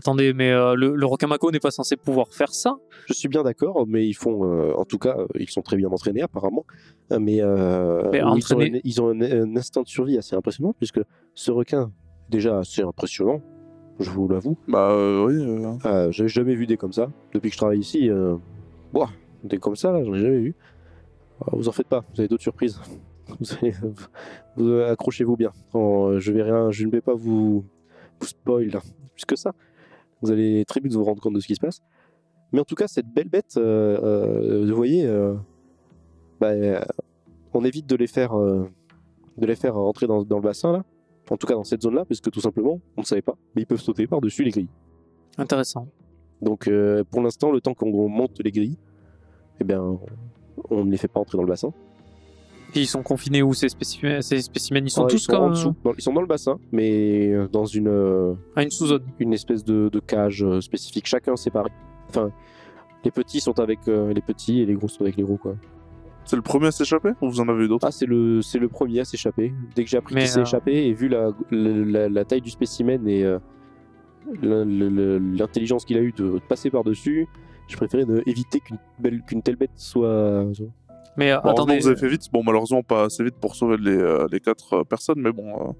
Attendez, mais euh, le, le requin mako n'est pas censé pouvoir faire ça Je suis bien d'accord, mais ils font, euh, en tout cas, euh, ils sont très bien entraînés apparemment. Mais, euh, Mais oui, ils ont, entraînés- un, ils ont un- un instinct de survie assez impressionnant, puisque ce requin, déjà assez impressionnant, je vous l'avoue. Bah euh, oui. euh, Euh, J'avais jamais vu des comme ça. Depuis que je travaille ici, euh, ouah, des comme ça, là, j'en ai jamais vu. Euh, vous en faites pas, vous avez d'autres surprises. Vous, allez- vous, accrochez-vous bien. Oh, je vais rien, je ne vais pas vous, vous spoil plus que ça. Vous allez très vite vous rendre compte de ce qui se passe. Mais en tout cas, cette belle bête, euh, euh, vous voyez, euh, bah, on évite de les faire, de les faire rentrer dans, dans le bassin là. En tout cas, dans cette zone-là, parce que tout simplement, on ne savait pas. Mais ils peuvent sauter par-dessus les grilles. Intéressant. Donc pour l'instant, le temps qu'on monte les grilles, eh bien, on ne les fait pas entrer dans le bassin. Et ils sont confinés où ces spécimens Ces spécimens, ils sont Ouais, tous en comme dessous. Dans- ils sont dans le bassin, mais euh, dans une, euh, à une sous-zone. une espèce de, de cage euh, spécifique, chacun séparé. Enfin, les petits sont avec euh, les petits et les gros sont avec les gros, quoi. C'est le premier à s'échapper ou vous en avez eu d'autres? Ah, c'est le, c'est le premier à s'échapper. Dès que j'ai appris qu'il s'est échappé et vu la, la, la- la taille du spécimen et euh, l'intelligence qu'il a eu de passer par-dessus, je préférais éviter qu'une belle- qu'une telle bête soit. Mais euh, Bon, attendez, vous avez fait vite. Bon, malheureusement, pas assez vite pour sauver les, euh, les quatre euh, personnes, mais bon. euh,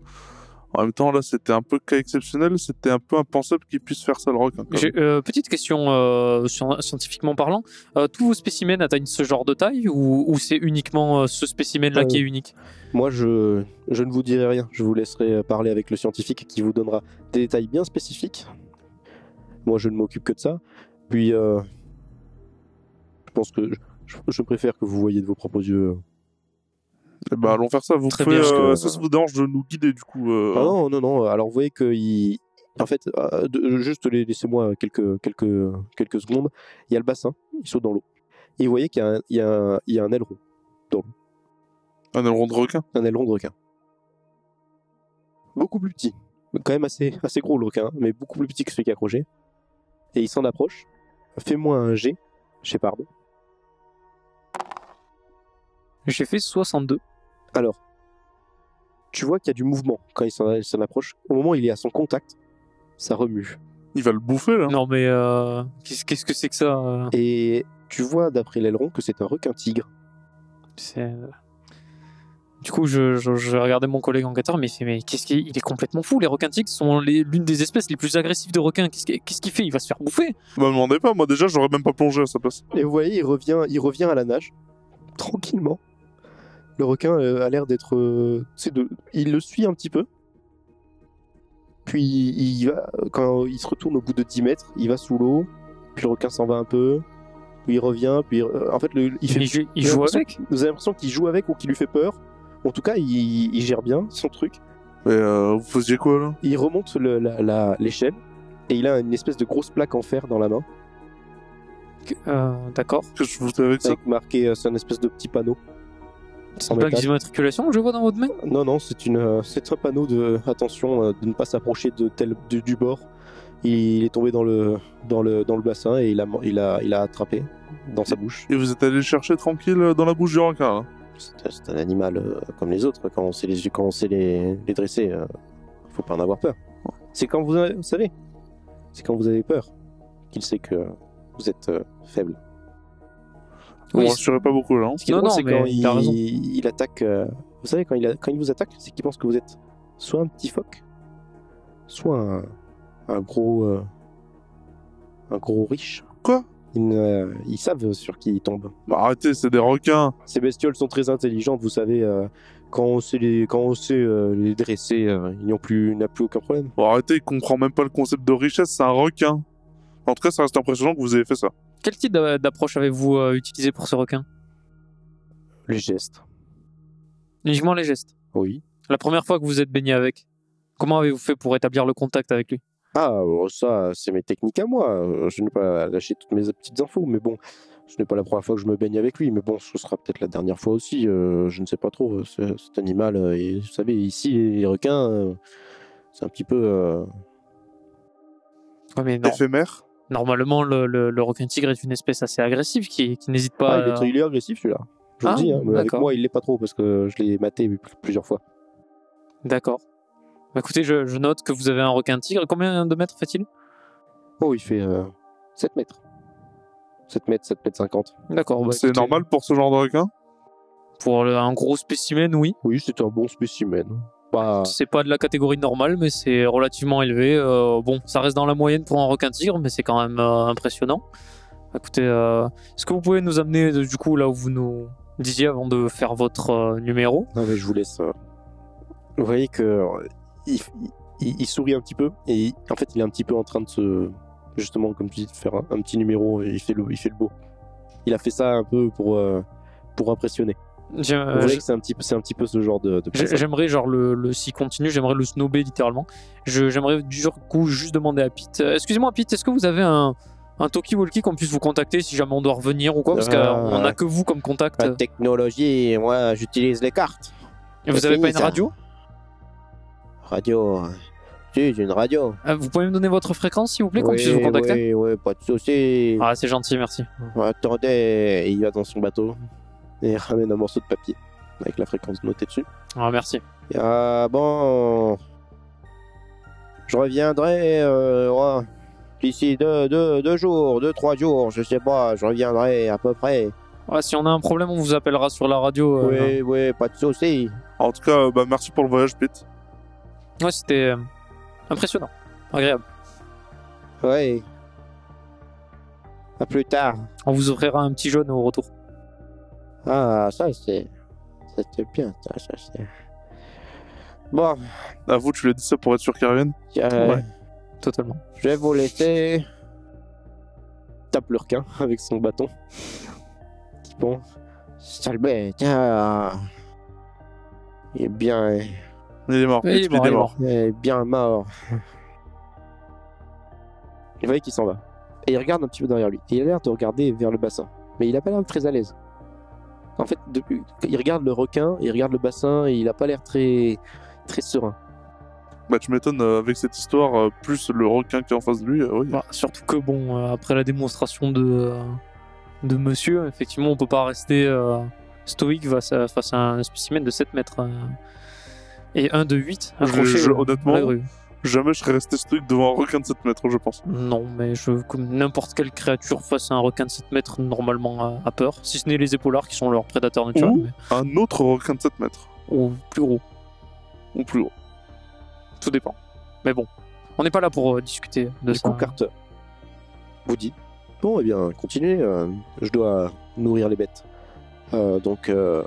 en même temps, là, c'était un peu cas exceptionnel. C'était un peu impensable qu'il puisse faire ça, le même. euh, petite question euh, scien- scientifiquement parlant. Euh, tous vos spécimens atteignent ce genre de taille ou, ou c'est uniquement euh, ce spécimen-là Euh, qui est unique? Moi, je, je ne vous dirai rien. Je vous laisserai parler avec le scientifique qui vous donnera des détails bien spécifiques. Moi, je ne m'occupe que de ça. Puis, euh, je pense que je, je préfère que vous voyez de vos propres yeux. Eh ben, allons faire ça. Vous Très pouvez, bien, parce euh, que- ça, ça vous dérange de nous guider, du coup euh, Ah non, non, non. Alors, vous voyez que il... En fait, euh, de- juste laissez-moi quelques, quelques, quelques secondes. Il y a le bassin, il saute dans l'eau. Et vous voyez qu'il y, a un- il y, a un- il y a un aileron, Un aileron de requin? un aileron de requin. Beaucoup plus petit. Quand même assez, assez gros le requin, mais beaucoup plus petit que celui qui est accroché. Et il s'en approche. Fais-moi un G, Shepard. J'ai fait 62. Alors, tu vois qu'il y a du mouvement quand il s'en approche. Au moment où il est à son contact, ça remue. Il va le bouffer, là. Non mais euh, qu'est-ce qu'est-ce que c'est que ça euh? Et tu vois, d'après l'aileron, que c'est un requin tigre. C'est, euh, Du coup, je, je, je regardais mon collègue enquêteur, mais il fait, mais qu'est-ce qu'il il est complètement fou. Les requins tigres sont les- l'une des espèces les plus agressives de requins. Qu'est-ce qu'il qu'est-ce qu'il fait? Il va se faire bouffer. Me demandez pas. Moi, déjà, j'aurais même pas plongé à sa place. Et vous voyez, il revient, il revient à la nage, tranquillement. Le requin euh, a l'air d'être. euh, de... Il le suit un petit peu. Puis il va, quand il se retourne au bout de 10 mètres, il va sous l'eau. Puis le requin s'en va un peu. Puis il revient. Puis euh, en fait, le- il fait. Il, joue- il avec. Vous avez l'impression qu'il joue avec ou qu'il lui fait peur. En tout cas, il, il gère bien son truc. Mais euh, vous faisiez quoi, là? Il remonte le- la- la- l'échelle. Et il a une espèce de grosse plaque en fer dans la main. Euh, D'accord. Qu'est-ce que je foutais avec ça? Avec marqué, c'est un espèce de petit panneau. C'est En une plaque métal. d'immatriculation que je vois dans votre main? Non, non, c'est une, euh, c'est un panneau de attention euh, de ne pas s'approcher de tel du, du bord. Il est tombé dans le dans le dans le bassin et il a il a il a attrapé dans sa bouche. Et vous êtes allé le chercher tranquille euh, dans la bouche du requin, là C'est c'est un animal euh, comme les autres. Quand on sait les quand on sait les, les dresser, euh, faut pas en avoir peur. C'est quand vous, avez- vous savez, c'est quand vous avez peur qu'il sait que vous êtes euh, faible. Oui, me rassurez pas beaucoup, là. hein. Ce qui est Non, drôle, non, c'est quand il a raison. il, il attaque. euh, vous savez, quand il, a- quand il vous attaque, c'est qu'il pense que vous êtes soit un petit phoque, soit un, un gros. euh, un gros riche. Quoi? Ils, ne- ils savent sur qui ils tombent. Bah, arrêtez, c'est des requins. Ces bestioles sont très intelligentes, vous savez. euh, quand on sait les, quand on sait, euh, les dresser, euh, ils n'ont plus, n'a plus aucun problème. Bon, arrêtez, il comprend même pas le concept de richesse, c'est un requin. En tout cas, ça reste impressionnant que vous ayez fait ça. Quel type d'a- d'approche avez-vous euh, utilisé pour ce requin? Les gestes. Uniquement les gestes? Oui. La première fois que vous êtes baigné avec, comment avez-vous fait pour établir le contact avec lui? Ah, bon, ça, c'est mes techniques à moi. Euh, Je n'ai pas lâché toutes mes petites infos, mais bon, ce n'est pas la première fois que je me baigne avec lui. Mais bon, ce sera peut-être la dernière fois aussi. euh, je ne sais pas trop. Ce- Cet animal, euh, et, vous savez, ici, les requins, euh, c'est un petit peu. euh, Ouais, mais non. Éphémère? Normalement, le, le- le requin tigre est une espèce assez agressive qui, qui n'hésite pas. Ah, il, à- est, il est agressif celui-là. Je vous Ah, le dis, hein, mais avec moi, il l'est pas trop parce que je l'ai maté plusieurs fois. D'accord. Bah, écoutez, je, je note que vous avez un requin tigre. Combien de mètres fait-il? Oh, il fait euh, 7 mètres. 7 mètres, 7 mètres 50. D'accord. bah, C'est normal pour ce genre de requin? Pour le- un gros spécimen, oui. Oui, c'est un bon spécimen. Bah, C'est pas de la catégorie normale, mais c'est relativement élevé. Euh, bon, ça reste dans la moyenne pour un requin tigre, mais c'est quand même euh, impressionnant. Écoutez, euh, est-ce que vous pouvez nous amener du coup là où vous nous disiez avant de faire votre numéro? Non, mais je vous laisse. Vous voyez que il, il- il sourit un petit peu et il- en fait, il est un petit peu en train de se. Justement, comme tu dis, de faire un, un petit numéro et il fait, le, il fait le beau. Il a fait ça un peu pour, pour impressionner. Euh, voyez que c'est un, petit peu- c'est un petit peu ce genre de, personne. J'aimerais, genre, le, le s'il continue, j'aimerais le snobber littéralement. Je- J'aimerais du coup juste demander à Pete. euh, Excusez-moi, Pete, est-ce que vous avez un, un talkie-walkie qu'on puisse vous contacter si jamais on doit revenir ou quoi? Parce Ah. qu'on n'a que vous comme contact. La technologie, moi, j'utilise les cartes. Et vous avez fini, pas une ça. radio? Radio. Si, j'ai une radio. Euh, Vous pouvez me donner votre fréquence s'il vous plaît, qu'on puisse vous contacter? oui, oui, pas de soucis. Ah, c'est gentil, merci. Attendez, il va dans son bateau et ramène un morceau de papier avec la fréquence notée dessus. Ah, merci. Et, ah bon, je reviendrai euh, ouais, d'ici deux, deux, deux jours, deux, trois jours, je sais pas, je reviendrai à peu près. Ouais, si on a un problème, on vous appellera sur la radio. euh, Oui, oui, pas de soucis. En tout cas, euh, bah, merci pour le voyage, Pete. Ouais, c'était euh, impressionnant, agréable. Oui. À plus tard. On vous offrira un petit jaune au retour. Ah, ça c'est. C'était bien, ça, ça c'est. Bon, À vous, tu lui as dit ça pour être sûr qu'il revienne? Euh, Ouais. Totalement. je vais vous laisser. Tape le requin avec son bâton. Bon, sale bête, ah. Il est bien, Il est mort. Il est mort, il est il est mort. il est bien mort. Vous voyez qu'il s'en va. Et il regarde un petit peu derrière lui. Et il a l'air de regarder vers le bassin. Mais il a pas l'air très à l'aise. En fait, depuis, il regarde le requin, il regarde le bassin et il a pas l'air très, très serein. Bah, tu m'étonnes, euh, avec cette histoire, euh, plus le requin qui est en face de lui, euh, oui. Bah, surtout que, bon, euh, après la démonstration de, euh, de monsieur, effectivement, on peut pas rester euh, stoïque face à, face à un spécimen de 7 mètres. euh, et un de 8 Je- accroché je- au- honnêtement, à la grue. Jamais je serais resté stoïque devant un requin de 7 mètres, je pense. Non, mais je, comme n'importe quelle créature face à un requin de 7 mètres, normalement a, a peur. Si ce n'est les épaulards qui sont leurs prédateurs naturels. Ouh. mais- Un autre requin de 7 mètres, ou plus gros. ou plus gros. Tout dépend. Mais bon, on n'est pas là pour euh, discuter de Du ça. coup, Carter vous dit Bon, eh bien, continuez, euh, je dois nourrir les bêtes. Euh, donc, euh,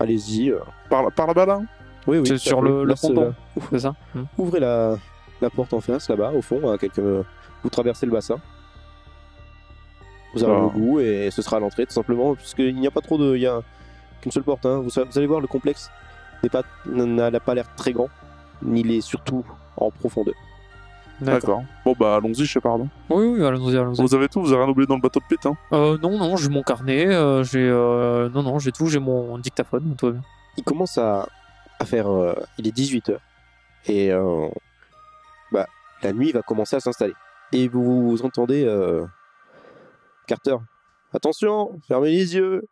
allez-y. euh. Par, par là-bas, là? Oui, oui. C'est sur le, le c'est, ponton, c'est ça Hmm. Ouvrez la, la porte en face, là-bas, au fond, à quelques... vous traversez le bassin. Vous arrivez Ah. au bout et ce sera à l'entrée, tout simplement, puisqu'il n'y a pas trop de... Il y a qu'une seule porte. hein. Vous, vous allez voir, le complexe n'est pas- n'a pas l'air très grand, ni il est surtout en profondeur. D'accord. Bon, bah, allons-y, je sais pardon. Oui, oui, allons-y, allons-y. Vous avez tout, vous avez rien oublié dans le bateau de Pete, hein? Euh, non, non, j'ai mon carnet, euh, j'ai... euh, non, non, j'ai tout, j'ai mon dictaphone, tout va bien. il commence à, à faire. euh, il est 18h. Et euh, bah, la nuit va commencer à s'installer. Et vous, entendez. euh, Carter, attention, fermez les yeux.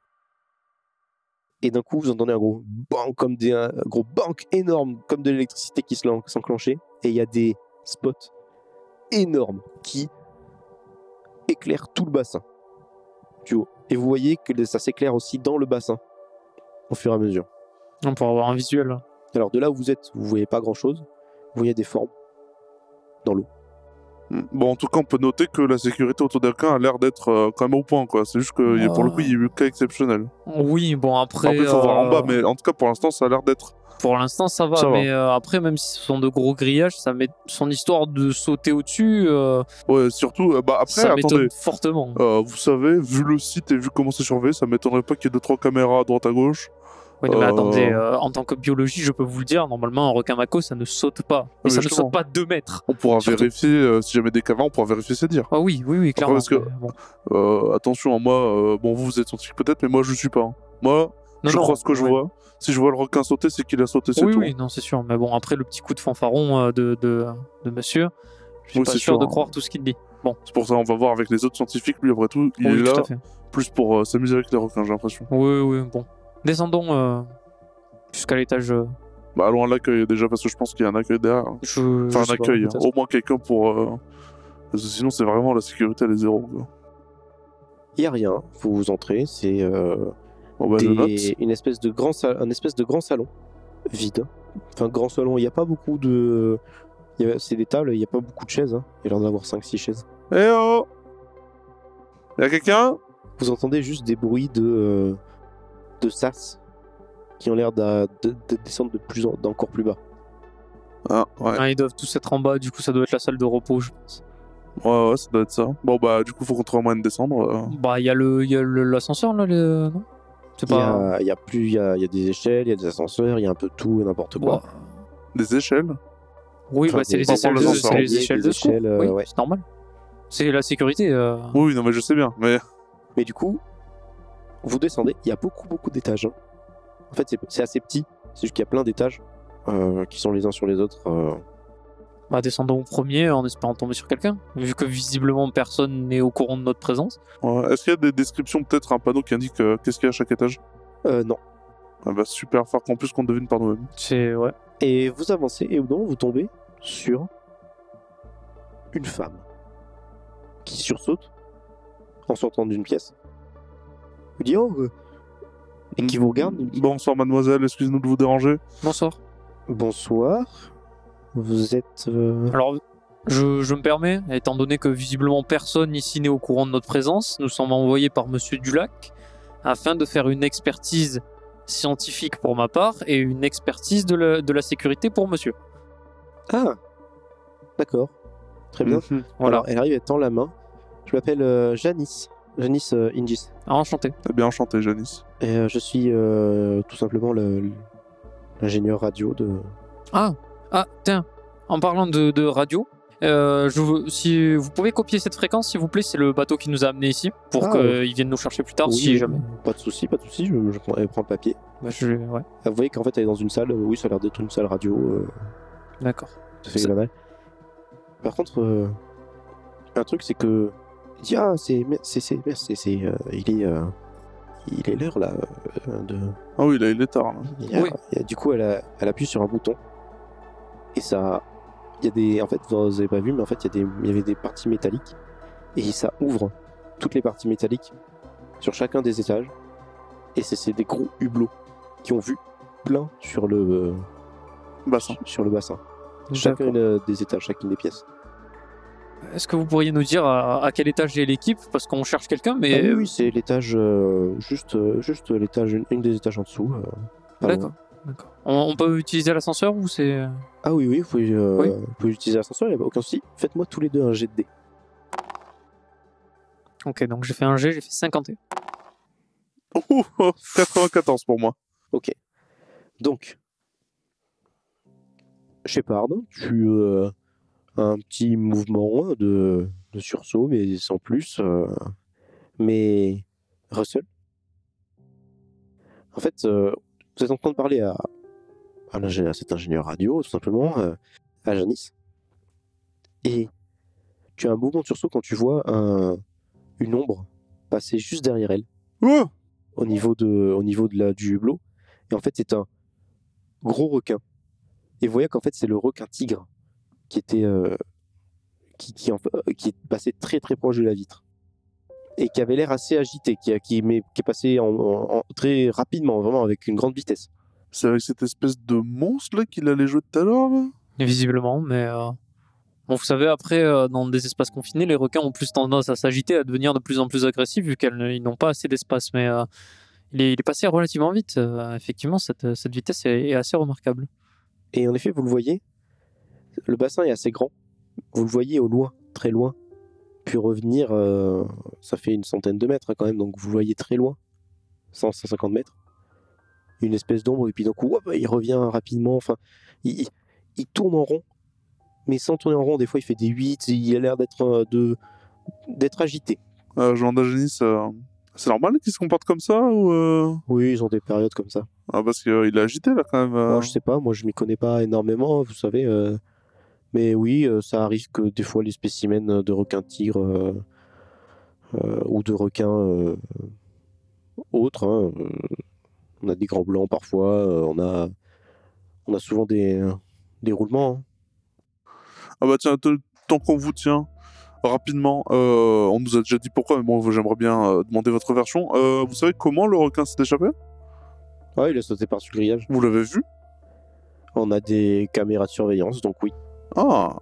Et d'un coup, vous entendez un gros bang, comme des, gros énorme, comme de l'électricité qui s'enclenchait. Et il y a des spots énormes qui éclairent tout le bassin. Du haut. Et vous voyez que ça s'éclaire aussi dans le bassin. Au fur et à mesure. On pourra avoir un visuel. Alors de là où vous êtes, vous voyez pas grand chose. Vous voyez des formes dans l'eau. Hmm. Bon, en tout cas, on peut noter que la sécurité autour d'un requin a l'air d'être euh, quand même au point, quoi. C'est juste que pour le coup, il y a eu cas exceptionnel. Oui, bon, après... Après, il faut voir en euh, bas, mais en tout cas, pour l'instant, ça a l'air d'être. Pour l'instant, ça va, Ça va. mais euh, après, même si ce sont de gros grillages, ça met son histoire de sauter au-dessus, euh, Ouais, surtout, euh, bah après, ça m'étonne attendez. fortement. Euh, vous savez, vu le site et vu comment c'est surveillé, ça m'étonnerait pas qu'il y ait deux trois caméras à droite à gauche. Oui, non, mais Euh, attendez, euh, en tant que biologie, je peux vous le dire, normalement, un requin mako, ça ne saute pas. Et mais ça ne saute pas 2 mètres. On pourra Surtout- vérifier, euh, si jamais des caméras, on pourra vérifier ses dires. Ah oui, oui, oui, clairement. parce que- bon. Euh, attention, moi, euh, bon, vous, vous êtes scientifique peut-être, mais moi, je suis pas. hein. Moi, Non, je non, crois ce que je vois. Si je vois le requin sauter, c'est qu'il a sauté, c'est Oui, tout. oui, non, c'est sûr. Mais bon, après, le petit coup de fanfaron euh, de, de, de monsieur, je suis Oui, pas sûr sûr, de hein. croire tout ce qu'il dit. Bon, C'est pour ça, on va voir avec les autres scientifiques. Lui, après tout, il oui, est là tout plus pour euh, s'amuser avec les requins, j'ai l'impression. Oui, oui, bon. Descendons euh, jusqu'à l'étage euh, Bah, allons à l'accueil déjà, parce que je pense qu'il y a un accueil derrière. Je, Enfin, je un sais pas, accueil, peut-être. au moins quelqu'un pour. euh, Parce que sinon, c'est vraiment la sécurité, elle est zéro. Quoi. Il y a rien. Vous entrez, c'est euh, Bon, bah, je des- une espèce de grand sa- un espèce de grand salon vide. Enfin, grand salon. Il n'y a pas beaucoup de. il y a- C'est des tables. Il n'y a pas beaucoup de chaises. hein. Il y a l'air d'avoir 5-6 chaises. Eh oh Y'a quelqu'un? Vous entendez juste des bruits de euh, de sas qui ont l'air de, de descendre de plus en- d'encore plus bas. Ah, ouais. Ah, ils doivent tous être en bas, du coup ça doit être la salle de repos, je pense. Ouais, ouais, ça doit être ça. Bon, bah, du coup, faut qu'on trouve un moyen de descendre. euh. Bah, il y a le- il y a le- l'ascenseur là, le... non? C'est Il y, pas. a, il y a plus, il y a, il y a des échelles, il y a des ascenseurs, il y a un peu tout et n'importe quoi. Des échelles? Oui, Enfin, bah, c'est les échelles de, c'est les échelles Des de secours. euh, oui, ouais. c'est normal. C'est la sécurité. euh. Oui, non, mais je sais bien. Mais Mais du coup, vous descendez, il y a beaucoup, beaucoup d'étages. hein. En fait, c'est- c'est assez petit, c'est juste qu'il y a plein d'étages euh, qui sont les uns sur les autres. euh. Bah, descendons au premier en espérant tomber sur quelqu'un. Vu que visiblement personne n'est au courant de notre présence. ouais, est-ce qu'il y a des descriptions, peut-être un panneau qui indique euh, qu'est-ce qu'il y a à chaque étage? Euh, non. Ah bah, super, faire qu'en plus qu'on devine par nous-mêmes. C'est. Ouais. Et vous avancez, et non, vous tombez sur une femme qui sursaute en sortant d'une pièce. Euh, et qui vous regarde. Bonsoir, mademoiselle, excusez-nous de vous déranger. Bonsoir. Bonsoir. Vous êtes. euh, Alors, je, je me permets, étant donné que visiblement personne ici n'est au courant de notre présence, nous sommes envoyés par Monsieur Dulac afin de faire une expertise scientifique pour ma part et une expertise de la, de la sécurité pour Monsieur. Ah. D'accord. Très bien. Mhm. Voilà. Alors, elle arrive, elle tend la main. Je m'appelle euh, Janice. Janice euh, Ingis. Ah, enchanté. Eh bien, enchanté, Janice. Et euh, je suis euh, tout simplement le- le- l'ingénieur radio de. Ah, ah, tiens, en parlant de, de radio, euh, je si vous pouvez copier cette fréquence, s'il vous plaît, c'est le bateau qui nous a amenés ici pour Ah, qu'ils viennent nous chercher plus tard, Oui, si jamais. Pas de souci, pas de souci. Je, je prends, le papier. Bah, je- ouais, Ah, Vous voyez qu'en fait, elle est dans une salle. oui, ça a l'air d'être une salle radio. euh, d'accord. ça fait Ça- banal. Par contre, euh, un truc, c'est que. Il dit Ah, c'est. c'est, c'est, c'est, euh, il est. euh, il est l'heure là. euh, de... Ah oui, là, il est tard. là. Il y a- Oui. il y a- du coup, elle, a- elle appuie sur un bouton. Et ça. Il y a des. En fait, vous n'avez pas vu, mais en fait, il y, a des... il y avait des parties métalliques. Et ça ouvre toutes les parties métalliques sur chacun des étages. Et c'est, c'est des gros hublots qui ont vu plein sur le, euh, Bassin. sur le bassin. Chacun D'accord. euh, des étages, chacune des pièces. Est-ce que vous pourriez nous dire à, à quel étage est l'équipe? Parce qu'on cherche quelqu'un, mais. Ah oui, oui, c'est l'étage. euh, juste, euh, juste l'étage, une, une des étages en dessous. euh. D'accord. On, on peut utiliser l'ascenseur ou c'est. Ah oui, oui, vous pouvez, euh, Oui. vous pouvez utiliser l'ascenseur, il n'y a aucun souci. Faites-moi tous les deux un jet de dés. Ok, donc j'ai fait un G, j'ai fait 51. Ouh, oh, 94 pour moi. Donc, Shepard, tu euh, un petit mouvement de, de sursaut, mais sans plus. euh, mais Russell, en fait, euh, vous êtes en train de parler à, à, cet ingénieur radio, tout simplement, euh, à Janice. Et tu as un mouvement de sursaut quand tu vois un, une ombre passer juste derrière elle Oh au niveau de, au niveau de la, du hublot. Et en fait, c'est un gros requin. Et vous voyez qu'en fait, c'est le requin tigre qui était, euh, qui, qui, en euh, qui est passé très très proche de la vitre et qui avait l'air assez agité, qui, qui, mais, qui est passé en, en- en- très rapidement, vraiment avec une grande vitesse. C'est avec cette espèce de monstre là qu'il allait jouer tout à l'heure Visiblement, mais. euh, Bon, vous savez, après, euh, dans des espaces confinés, les requins ont plus tendance à s'agiter, à devenir de plus en plus agressifs, vu qu'ils n'ont pas assez d'espace. Mais euh, il, est, il est passé relativement vite. euh, effectivement, cette, cette vitesse est, est assez remarquable. Et en effet, vous le voyez, le bassin est assez grand. Vous le voyez au loin, très loin. Puis revenir, euh, ça fait une centaine de mètres hein, quand même, donc vous le voyez très loin, 100, 150 mètres. Une espèce d'ombre, et puis d'un coup, hop, il revient rapidement. Enfin, il, il- il tourne en rond, mais sans tourner en rond. Des fois, il fait des 8, il a l'air d'être euh, de d'être agité. euh, Jean Dagenis, euh, c'est normal qu'il se comporte comme ça ou euh, Oui, ils ont des périodes comme ça. ah, Parce qu'il est agité là quand même. euh. Moi, je sais pas, moi je m'y connais pas énormément, vous savez. Euh, Mais oui, euh, ça arrive que des fois les spécimens de requins tigres euh, euh, ou de requins euh, autres, hein, euh, on a des grands blancs parfois, euh, on a On a souvent des, des roulements. hein. Ah bah tiens, tant qu'on vous tient, rapidement, euh, on nous a déjà dit pourquoi, mais bon, j'aimerais bien euh, demander votre version. Euh, vous savez comment le requin s'est échappé? Ouais, il a sauté par-dessus le grillage. Vous l'avez vu? On a des caméras de surveillance, donc oui. Ah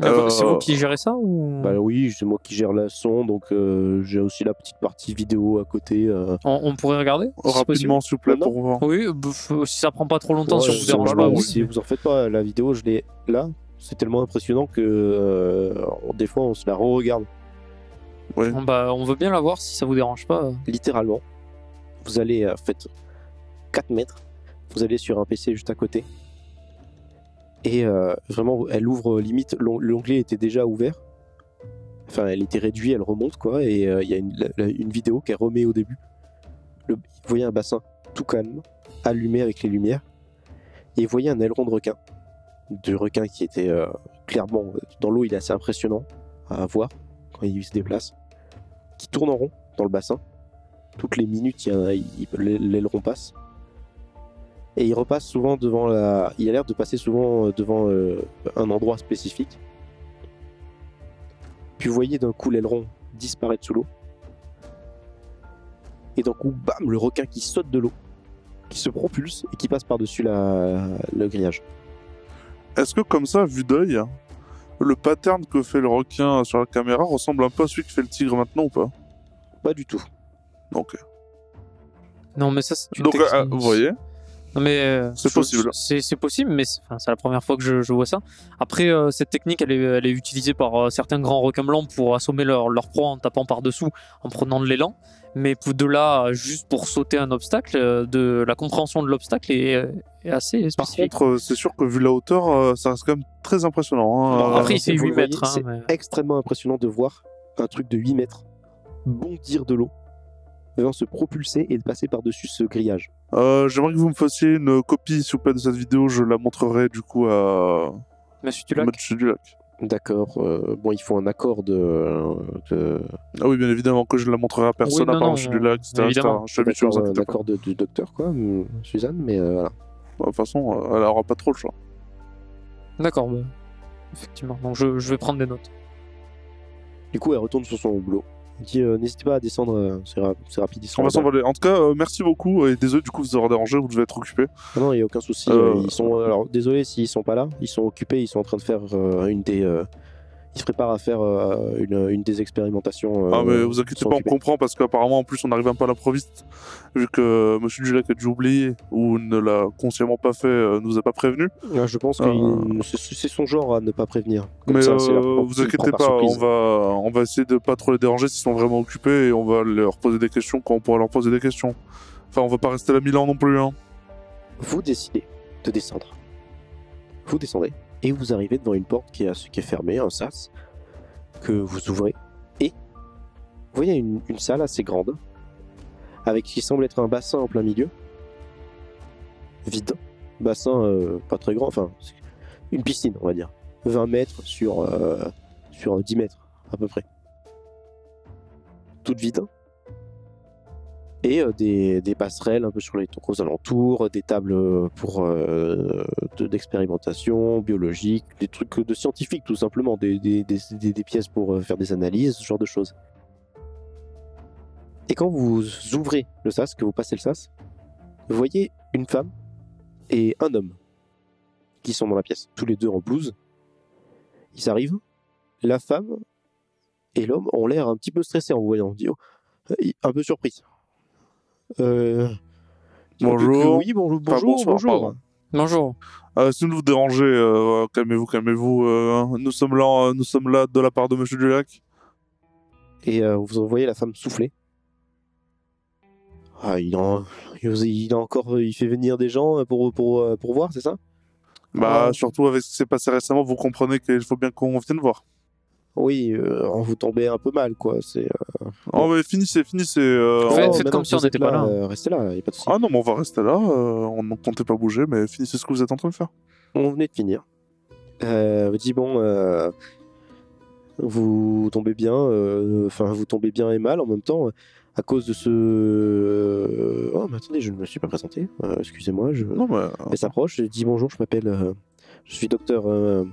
Mais vous- Euh, C'est vous qui gérez ça ou? Bah oui, c'est moi qui gère la son, donc euh, j'ai aussi la petite partie vidéo à côté. euh. on, on pourrait regarder si c'est Rapidement, s'il vous plaît, pour voir. Oui, bah, si ça prend pas trop longtemps, si Ouais, on vous c'est dérange pas oui. si vous en faites pas, la vidéo, je l'ai là. C'est tellement impressionnant que euh, des fois on se la re-regarde. Bon, bah, on veut bien la voir si ça vous dérange pas. Littéralement, vous allez, faites 4 mètres, vous allez sur un PC juste à côté. Et euh, vraiment, elle ouvre euh, limite, l'on- l'onglet était déjà ouvert. Enfin, elle était réduite, elle remonte quoi. Et euh, il y a une, vidéo qu'elle remet au début. Le, vous voyez un bassin tout calme, allumé avec les lumières. Et vous voyez un aileron de requin. De requin qui était clairement dans l'eau, il est assez impressionnant à voir quand il se déplace. Qui tourne en rond dans le bassin. Toutes les minutes, l'aileron passe. Et il repasse souvent devant la. Il a l'air de passer souvent euh, devant euh, un endroit spécifique. Puis vous voyez d'un coup l'aileron disparaître sous l'eau. Et d'un coup, bam, le requin qui saute de l'eau, qui se propulse et qui passe par-dessus la... le grillage. Est-ce que comme ça, vu d'œil, le pattern que fait le requin sur la caméra ressemble un peu à celui que fait le tigre maintenant ou pas? Pas du tout. Donc, Non, mais ça, c'est une donc euh, vous voyez Non, mais euh, C'est possible. C'est c'est possible, mais c'est c'est la première fois que je, je vois ça. Après, euh, cette technique, elle est, elle est utilisée par euh, certains grands requins blancs pour assommer leur, leur proie en tapant par-dessous, en prenant de l'élan. Mais pour- de là, juste pour sauter un obstacle, euh, de la compréhension de l'obstacle est, est assez Par spécifique. contre, euh, c'est sûr que vu la hauteur, euh, ça reste quand même très impressionnant. hein. Bon, Après, il fait vous 8 le voyez, mètres. hein, c'est mais- extrêmement impressionnant de voir un truc de 8 mètres bondir de l'eau, se propulser et de passer par-dessus ce grillage. Euh, J'aimerais que vous me fassiez une copie, s'il vous plaît, de cette vidéo. Je la montrerai du coup à Monsieur Dulac Monsieur Dulac. D'accord. euh, bon, il faut un accord de. de... Ah oui, bien évidemment que je la montrerai à personne Oui, non, à part non, Monsieur Dulac, etc. évidemment. etc. Je suis habitué, inquiétez pas. d'accord de, du docteur, quoi, Suzanne, mais euh, voilà. De toute façon, euh, elle aura pas trop le choix. D'accord, bah, effectivement. Donc, je, je vais prendre des notes. Du coup, elle retourne sur son boulot. Dit euh, N'hésitez pas à descendre, euh, c'est ra- c'est rapide. ils sont On va là-bas. s'envoler. En tout cas, euh, merci beaucoup et désolé du coup vous avoir dérangé, vous devez être occupé. Ah non, il n'y a aucun souci. Ils sont, alors, désolé s'ils sont pas là. Ils sont occupés. Ils sont en train de faire une des. Euh, ils se préparent à faire euh, une, une des expérimentations. euh, ah mais ils vous inquiétez pas, on comprend parce qu'apparemment en plus on arrive un peu à l'improviste vu que euh, Monsieur Dulac a dû oublier ou ne l'a consciemment pas fait, euh, nous a pas prévenu. Ah, je pense Euh, que c'est c'est son genre à ne pas prévenir. Comme Mais ça, la- euh, vous inquiétez pas, on va on va essayer de pas trop les déranger s'ils sont vraiment occupés et on va leur poser des questions quand on pourra leur poser des questions. Enfin on va pas rester là mille ans non plus hein. Vous décidez de descendre. Vous descendez et vous arrivez devant une porte qui est, fermée, un sas, que vous ouvrez. Et vous voyez une, salle assez grande, avec ce qui semble être un bassin en plein milieu. Vide. Bassin euh, pas très grand, enfin, une piscine, on va dire. 20 mètres sur, euh, sur 10 mètres, à peu près. Toute vide et euh, des, passerelles un peu sur les aux alentours, des tables euh, pour euh, de- d'expérimentation biologique, des trucs de scientifiques tout simplement, des, des, pièces pour faire des analyses, ce genre de choses. Et quand vous ouvrez le sas, que vous passez le sas, vous voyez une femme et un homme qui sont dans la pièce, tous les deux en blouse. Ils arrivent, la femme et l'homme ont l'air un petit peu stressés en vous voyant, oh, un peu surpris. Euh, Bonjour. Oui, bonjour, Enfin, bonjour, bonsoir, bonjour. Bonjour. Euh, si vous vous dérangez, euh, calmez-vous, calmez-vous. euh, nous sommes là, nous sommes là de la part de Monsieur Dulac. Et euh, vous voyez la femme souffler. Ah, il en, il a encore, il fait venir des gens pour pour euh, pour voir, c'est ça? Bah Ah. surtout avec ce qui s'est passé récemment, vous comprenez qu'il faut bien qu'on vienne voir. Oui, euh, vous tombez un peu mal, quoi. C'est. euh, Oh mais finissez, finissez. euh, Faites- on- faites comme si on n'était pas là. euh, restez là, y a pas de souci. Ah non, mais on va rester là. euh, on ne comptait pas bouger, mais finissez ce que vous êtes en train de faire. On venait de finir. Euh, vous dit bon, euh, vous tombez bien, euh, enfin vous tombez bien et mal en même temps. à cause de ce. euh, Oh, mais attendez, je ne me suis pas présenté. Euh, Excusez-moi, je. Non, mais. Elle s'approche, je dis bonjour, je m'appelle. euh, je suis docteur euh,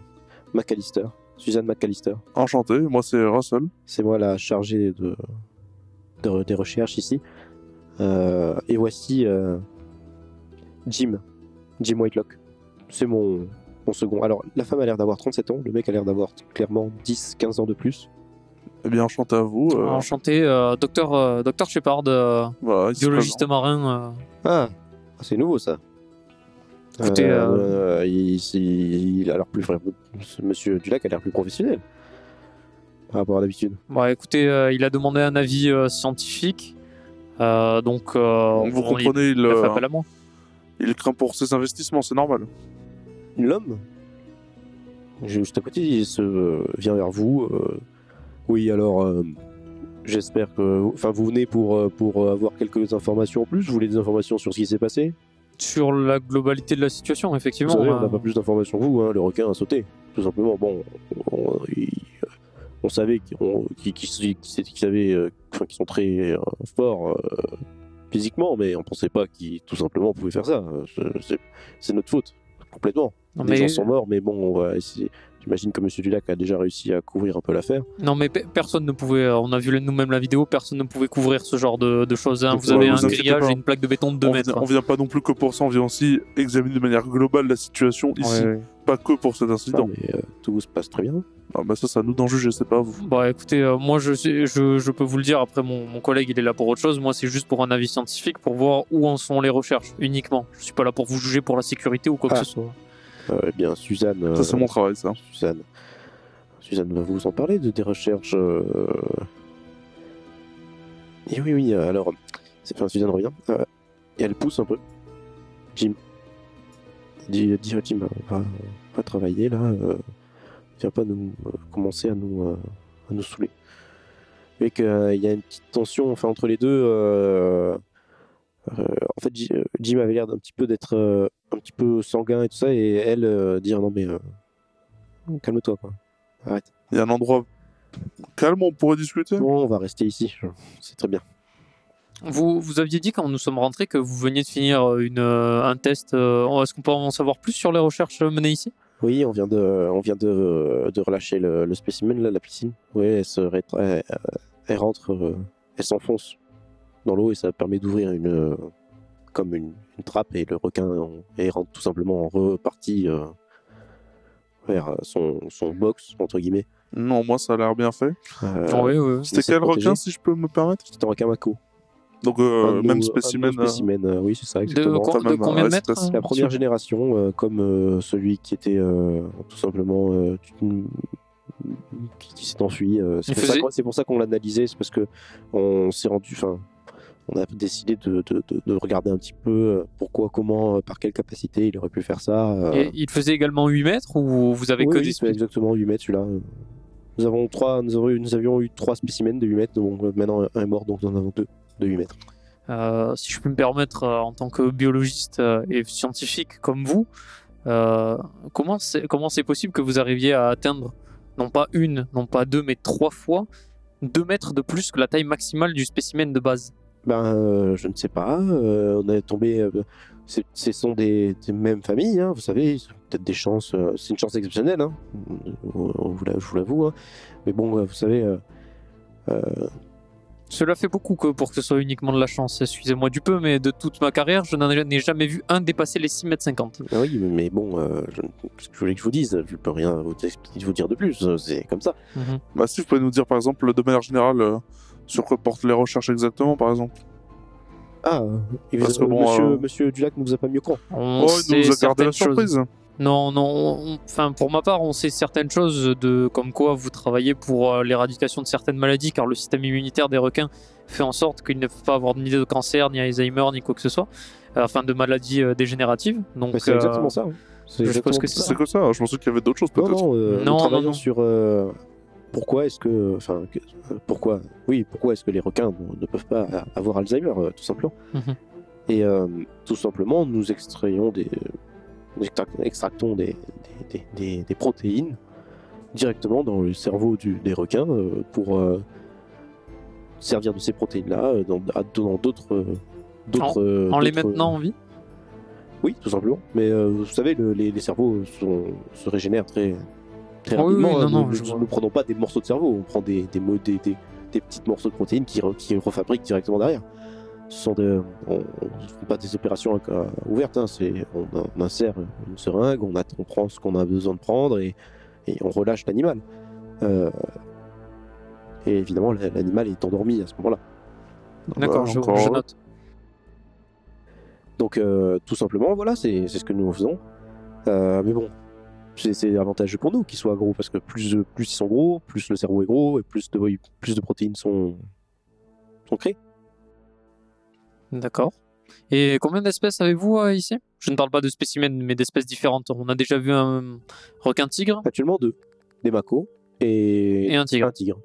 McAllister, Suzanne McAllister. Enchanté, moi c'est Russell. C'est moi la chargée de, de- des recherches ici. Euh, et voici euh, Jim, Jim Whitelock. C'est mon, mon second. Alors, la femme a l'air d'avoir 37 ans, le mec a l'air d'avoir clairement 10-15 ans de plus. Eh bien, enchanté à vous. euh, Enchanté, euh, docteur, euh, docteur Shepard, euh, voilà, biologiste marin. Ah, c'est nouveau ça. Écoutez, Euh, il, c'est- il a l'air plus. ce Monsieur Dulac a l'air plus professionnel par rapport à d'habitude. euh. Bon, écoutez, euh, il a demandé un avis euh, scientifique. euh, donc, euh, Vous comprenez, il, il a fait euh, appel à moi. il craint pour ses investissements, c'est normal. L'homme, juste à côté, il se euh, vient vers vous. euh, oui, alors, euh, j'espère que. Enfin, vous venez pour, euh, pour avoir quelques informations en plus. Vous voulez des informations sur ce qui s'est passé? Sur la globalité de la situation, Vous effectivement. savez, on n'a euh, pas plus d'informations que vous. hein, le requin a sauté, tout simplement. Bon, on, il- on savait qu'ils avaient, euh, enfin, qu'ils sont très euh, forts euh, physiquement, mais on pensait pas qu'ils tout simplement pouvaient faire ça. Euh, c'est- notre faute, complètement. non, Les gens sont morts, mais bon, on va essayer. J'imagine que Monsieur Dulac a déjà réussi à couvrir un peu l'affaire. non, mais pe- personne ne pouvait. euh, on a vu nous-mêmes la vidéo, personne ne pouvait couvrir ce genre de, de choses. hein. Vous ouais, avez vous un grillage pas. et une plaque de béton de 2 on, mètres. vient, on vient pas non plus que pour ça, on vient aussi examiner de manière globale la situation ici, Ouais, ouais. pas que pour cet Ah, incident. mais euh, tout se passe très bien. Ah, bah ça, c'est à nous d'en juger, c'est pas à vous. Bah écoutez, euh, moi je, sais- je, je peux vous le dire, après mon, mon collègue il est là pour autre chose, moi c'est juste pour un avis scientifique, pour voir où en sont les recherches, uniquement. Je suis pas là pour vous juger pour la sécurité ou quoi Ah. que ce soit. Euh, eh bien, Suzanne. euh, Ça, c'est mon travail, ça. Suzanne. Suzanne va vous en parler de des recherches. euh, Et oui, oui, euh, alors. c'est- Enfin, Suzanne revient. euh, Et elle pousse un peu. Jim. Dis, dis à Jim, euh, va, va travailler là. euh, Viens pas nous euh, commencer à nous, euh, à nous saouler. Et qu'il y a une petite tension enfin, entre les deux. euh, euh, en fait, Ji- euh, Jim avait l'air d'un petit peu d'être euh, un petit peu sanguin et tout ça, et elle euh, dire non mais euh, calme-toi quoi. Arrête. Il y a un endroit calme où on pourrait discuter? Bon, on va rester ici. C'est très bien. Vous, vous aviez dit quand nous sommes rentrés que vous veniez de finir une, euh, un test. euh, Est-ce qu'on peut en savoir plus sur les recherches menées ici? Oui, on vient de, on vient de, de relâcher le, le spécimen là, la piscine. Oui, elle se rétra- elle, elle rentre, euh, elle s'enfonce dans l'eau et ça permet d'ouvrir une, euh, comme une, une trappe et le requin rentre tout simplement en repartie euh, vers son, son box entre guillemets. Non, moi, ça a l'air bien fait. Euh, Oui, oui. C'était quel requin, si je peux me permettre? C'était un requin mako. Donc, euh, même spécimen. euh, spécimens, euh, oui, c'est ça, exactement. de même, combien de ouais, mètres La première génération, euh, comme euh, celui qui était euh, tout simplement euh, tu- qui, qui s'est enfui. euh, c'est Il pour, ça faisait- qu'on- c'est pour ça qu'on l'a analysé, c'est parce que on s'est rendu, enfin, on a décidé de, de- de- de regarder un petit peu euh, pourquoi, comment, euh, par quelle capacité il aurait pu faire ça. euh. Et il faisait également 8 mètres ou vous avez Oui, que oui, des c'est exactement 8 mètres celui-là. Nous avons trois, nous avons, eu- nous avions eu trois spécimens de 8 mètres, donc maintenant un est mort, donc nous en avons deux de 8 mètres. Euh, si je peux me permettre, en tant que biologiste et scientifique comme vous, euh, comment c'est comment c'est possible que vous arriviez à atteindre non pas une, non pas deux, mais trois fois deux mètres de plus que la taille maximale du spécimen de base? Ben, euh, je ne sais pas. euh, on est tombé. euh, ce sont des, des mêmes familles, hein, vous savez. Peut-être des chances. euh, c'est une chance exceptionnelle, hein, je vous l'avoue. hein. Mais bon, vous savez. euh, euh, Cela fait beaucoup que pour que ce soit uniquement de la chance. Excusez-moi du peu, mais de toute ma carrière, je n'en ai jamais vu un dépasser les 6 mètres 50. ah oui, mais bon, euh, je, qu'est-ce que je voulais que je vous dise Je peux rien vous, vous dire de plus. C'est comme ça. Bah, si vous pouvez nous dire, par exemple, de manière générale, euh, sur quoi portent les recherches exactement, par exemple Ah, et vous- Parce que euh, bon, monsieur, euh, monsieur Dulac ne vous a pas au courant. On Oh, il nous a gardé la choses. surprise. Non, non. on- Enfin, pour ma part, on sait certaines choses de comme quoi vous travaillez pour euh, l'éradication de certaines maladies, car le système immunitaire des requins fait en sorte qu'ils ne peuvent pas avoir ni de cancer, ni Alzheimer, ni quoi que ce soit, euh, enfin de maladies euh, dégénératives. Donc, Mais c'est euh, exactement ça. hein. C'est que ça. Ça, je pensais qu'il y avait d'autres choses, Non, peut-être. non, euh, Non, non, travaillons non. sur euh, pourquoi est-ce que, enfin, pourquoi, oui, pourquoi est-ce que les requins ne- peuvent pas avoir Alzheimer, euh, tout simplement. Mhm. Et euh, tout simplement, nous extrayons des, nous extra- extractons des, des, des- des- des protéines directement dans le cerveau du- des requins euh, pour euh, servir de ces protéines-là dans, d'autres. d'autres, En les maintenant en vie? Oui, tout simplement. Mais vous savez, le- les, les cerveaux sont- se régénèrent très, très Oui, oui, rapidement. non, hein. non, nous, nous prenons pas des morceaux de cerveau, on prend des, des, mo- des, des, des petits morceaux de protéines qui, re- qui refabriquent directement derrière. Ce sont on ne fait pas des opérations euh, ouvertes, hein. c'est, on, on insère une seringue, on, a- on prend ce qu'on a besoin de prendre et, et on relâche l'animal. Euh, et évidemment, la- l'animal est endormi à ce moment-là. D'accord, je, note. Donc, euh, tout simplement, voilà, c'est c'est ce que nous faisons. Euh, mais bon, c'est c'est avantageux pour nous qu'ils soient gros, parce que plus, plus ils sont gros, plus le cerveau est gros, et plus de, plus de protéines sont, sont créées. D'accord. Et combien d'espèces avez-vous euh, ici? Je ne parle pas de spécimens, mais d'espèces différentes. On a déjà vu un requin tigre? Actuellement, deux. Des macos et, et un tigre. un tigre.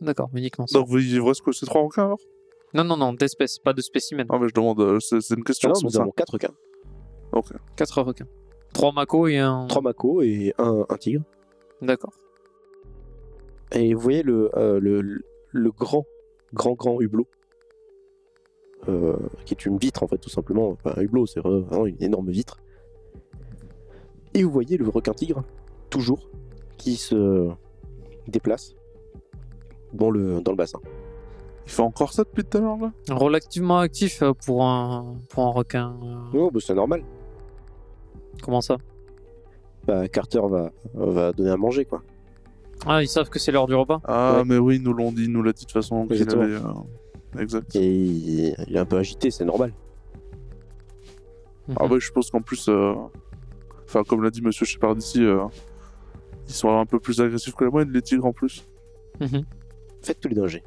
D'accord, uniquement ça. Donc vous il vous reste que ces trois requins alors? Non, non, non, d'espèces, pas de spécimens. Ah mais je demande, euh, c'est c'est une question. C'est pour nous ça. avons quatre requins. Quatre requins. Trois macos et un. Trois macos et un, un tigre. D'accord. Et vous voyez le, euh, le, le- le grand, grand, grand hublot, euh, qui est une vitre en fait, tout simplement. Enfin, un hublot, c'est vraiment une énorme vitre. Et vous voyez le requin tigre, toujours, qui se déplace dans le, dans le bassin. Il fait encore ça depuis tout à l'heure là? Relativement actif euh, pour un, pour un requin. Oh, bah, c'est normal. Comment ça Bah, Carter va, va donner à manger, quoi. Ah, ils savent que c'est l'heure du repas Ah Ouais. mais oui, ils nous l'ont dit, ils nous l'a dit de toute façon. qu'il Exactement. avait, euh, Exact. Et il, il est un peu agité, c'est normal. Ah ouais, je pense qu'en plus, euh, enfin comme l'a dit Monsieur Shepard ici, euh, ils sont un peu plus agressifs que la moyenne, les tigres en plus. Mhm. Faites tous les dangers.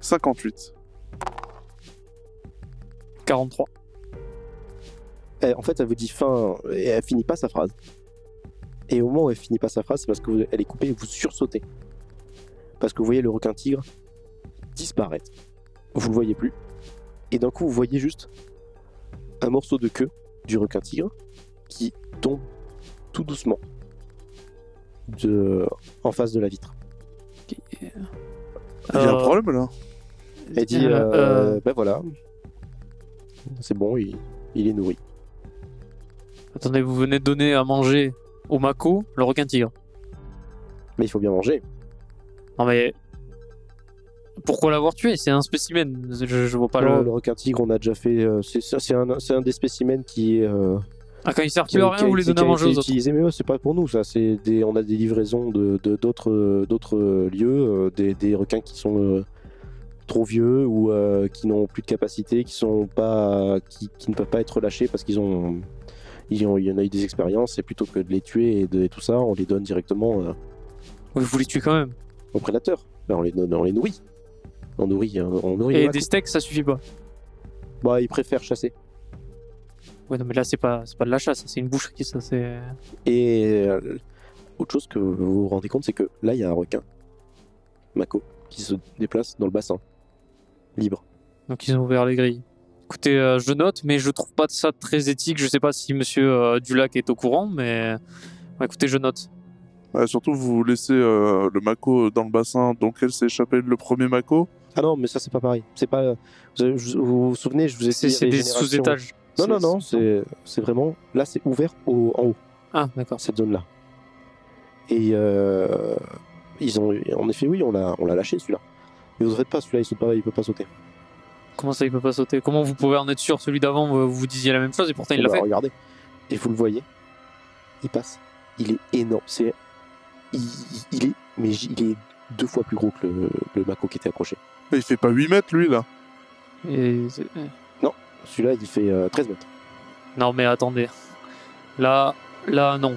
58. 43. En fait, elle vous dit fin, et elle finit pas sa phrase. Et au moment où elle finit pas sa phrase, c'est parce qu'elle est coupée et vous sursautez. Parce que vous voyez le requin tigre disparaître. Vous le voyez plus. Et d'un coup, vous voyez juste un morceau de queue du requin tigre qui tombe tout doucement de... en face de la vitre. Il y a un Euh, problème là. Elle dit Euh, euh, euh, Ben voilà, c'est bon, il, il est nourri. Attendez, vous venez de donner à manger au mako le requin tigre. Mais il faut bien manger. Non mais. Pourquoi l'avoir tué? C'est un spécimen. Je, je vois pas Non, le. le requin tigre, on a déjà fait. euh, c'est c'est un, c'est un des spécimens qui est. euh, Ah, quand il sert qui plus à rien, a vous les été- donnez à qui a manger été aux autres. utilisé, mais ouais, c'est pas pour nous, ça. C'est des, on a des livraisons de de- d'autres euh, d'autres euh, lieux, euh, des, des requins qui sont euh, trop vieux ou euh, qui n'ont plus de capacité, qui sont pas, qui, qui ne peuvent pas être relâchés parce qu'ils ont, ils ont, il y en a eu des expériences. Et plutôt que de les tuer et, de, et tout ça, on les donne directement euh, Vous les tuez quand même. aux prédateurs. Ben, on les donne, on les nourrit. On nourrit, on on nourrit. Et des steaks, ça suffit pas. Bah, ils préfèrent chasser. Ouais, non, mais là, c'est pas, c'est pas de la chasse, c'est une boucherie, ça, c'est. Et euh, autre chose que vous vous rendez compte, c'est que là, il y a un requin, Mako, qui se déplace dans le bassin, libre. Donc, ils ont ouvert les grilles. Écoutez, euh, je note, mais je trouve pas ça très éthique. Je sais pas si monsieur euh, Dulac est au courant, mais. Écoutez, je note. Ouais, surtout, vous laissez euh, le mako dans le bassin dont elle s'est échappé le premier mako. Ah non, mais ça, c'est pas pareil. C'est pas. Vous avez- vous, vous vous souvenez, je vous ai C'est dit c'est des sous-étages. Non, non, non, c'est c'est vraiment. Là, c'est ouvert au, en haut, Ah, d'accord. cette zone-là. Et euh, ils ont. En effet, oui, on l'a on l'a lâché celui-là. Mais vous faites pas, celui-là, il, il peut pas sauter. Comment ça, il peut pas sauter? Comment vous pouvez en être sûr? Celui d'avant, vous, vous disiez la même chose et pourtant il On l'a va fait. regarder. Et vous le voyez, il passe. Il est énorme. C'est, il, il est, mais il est deux fois plus gros que le, le Mako qui était accroché. Mais il fait pas 8 mètres lui là. Et c'est- Celui-là, il fait euh, 13 mètres. Non, mais attendez. Là, là, non.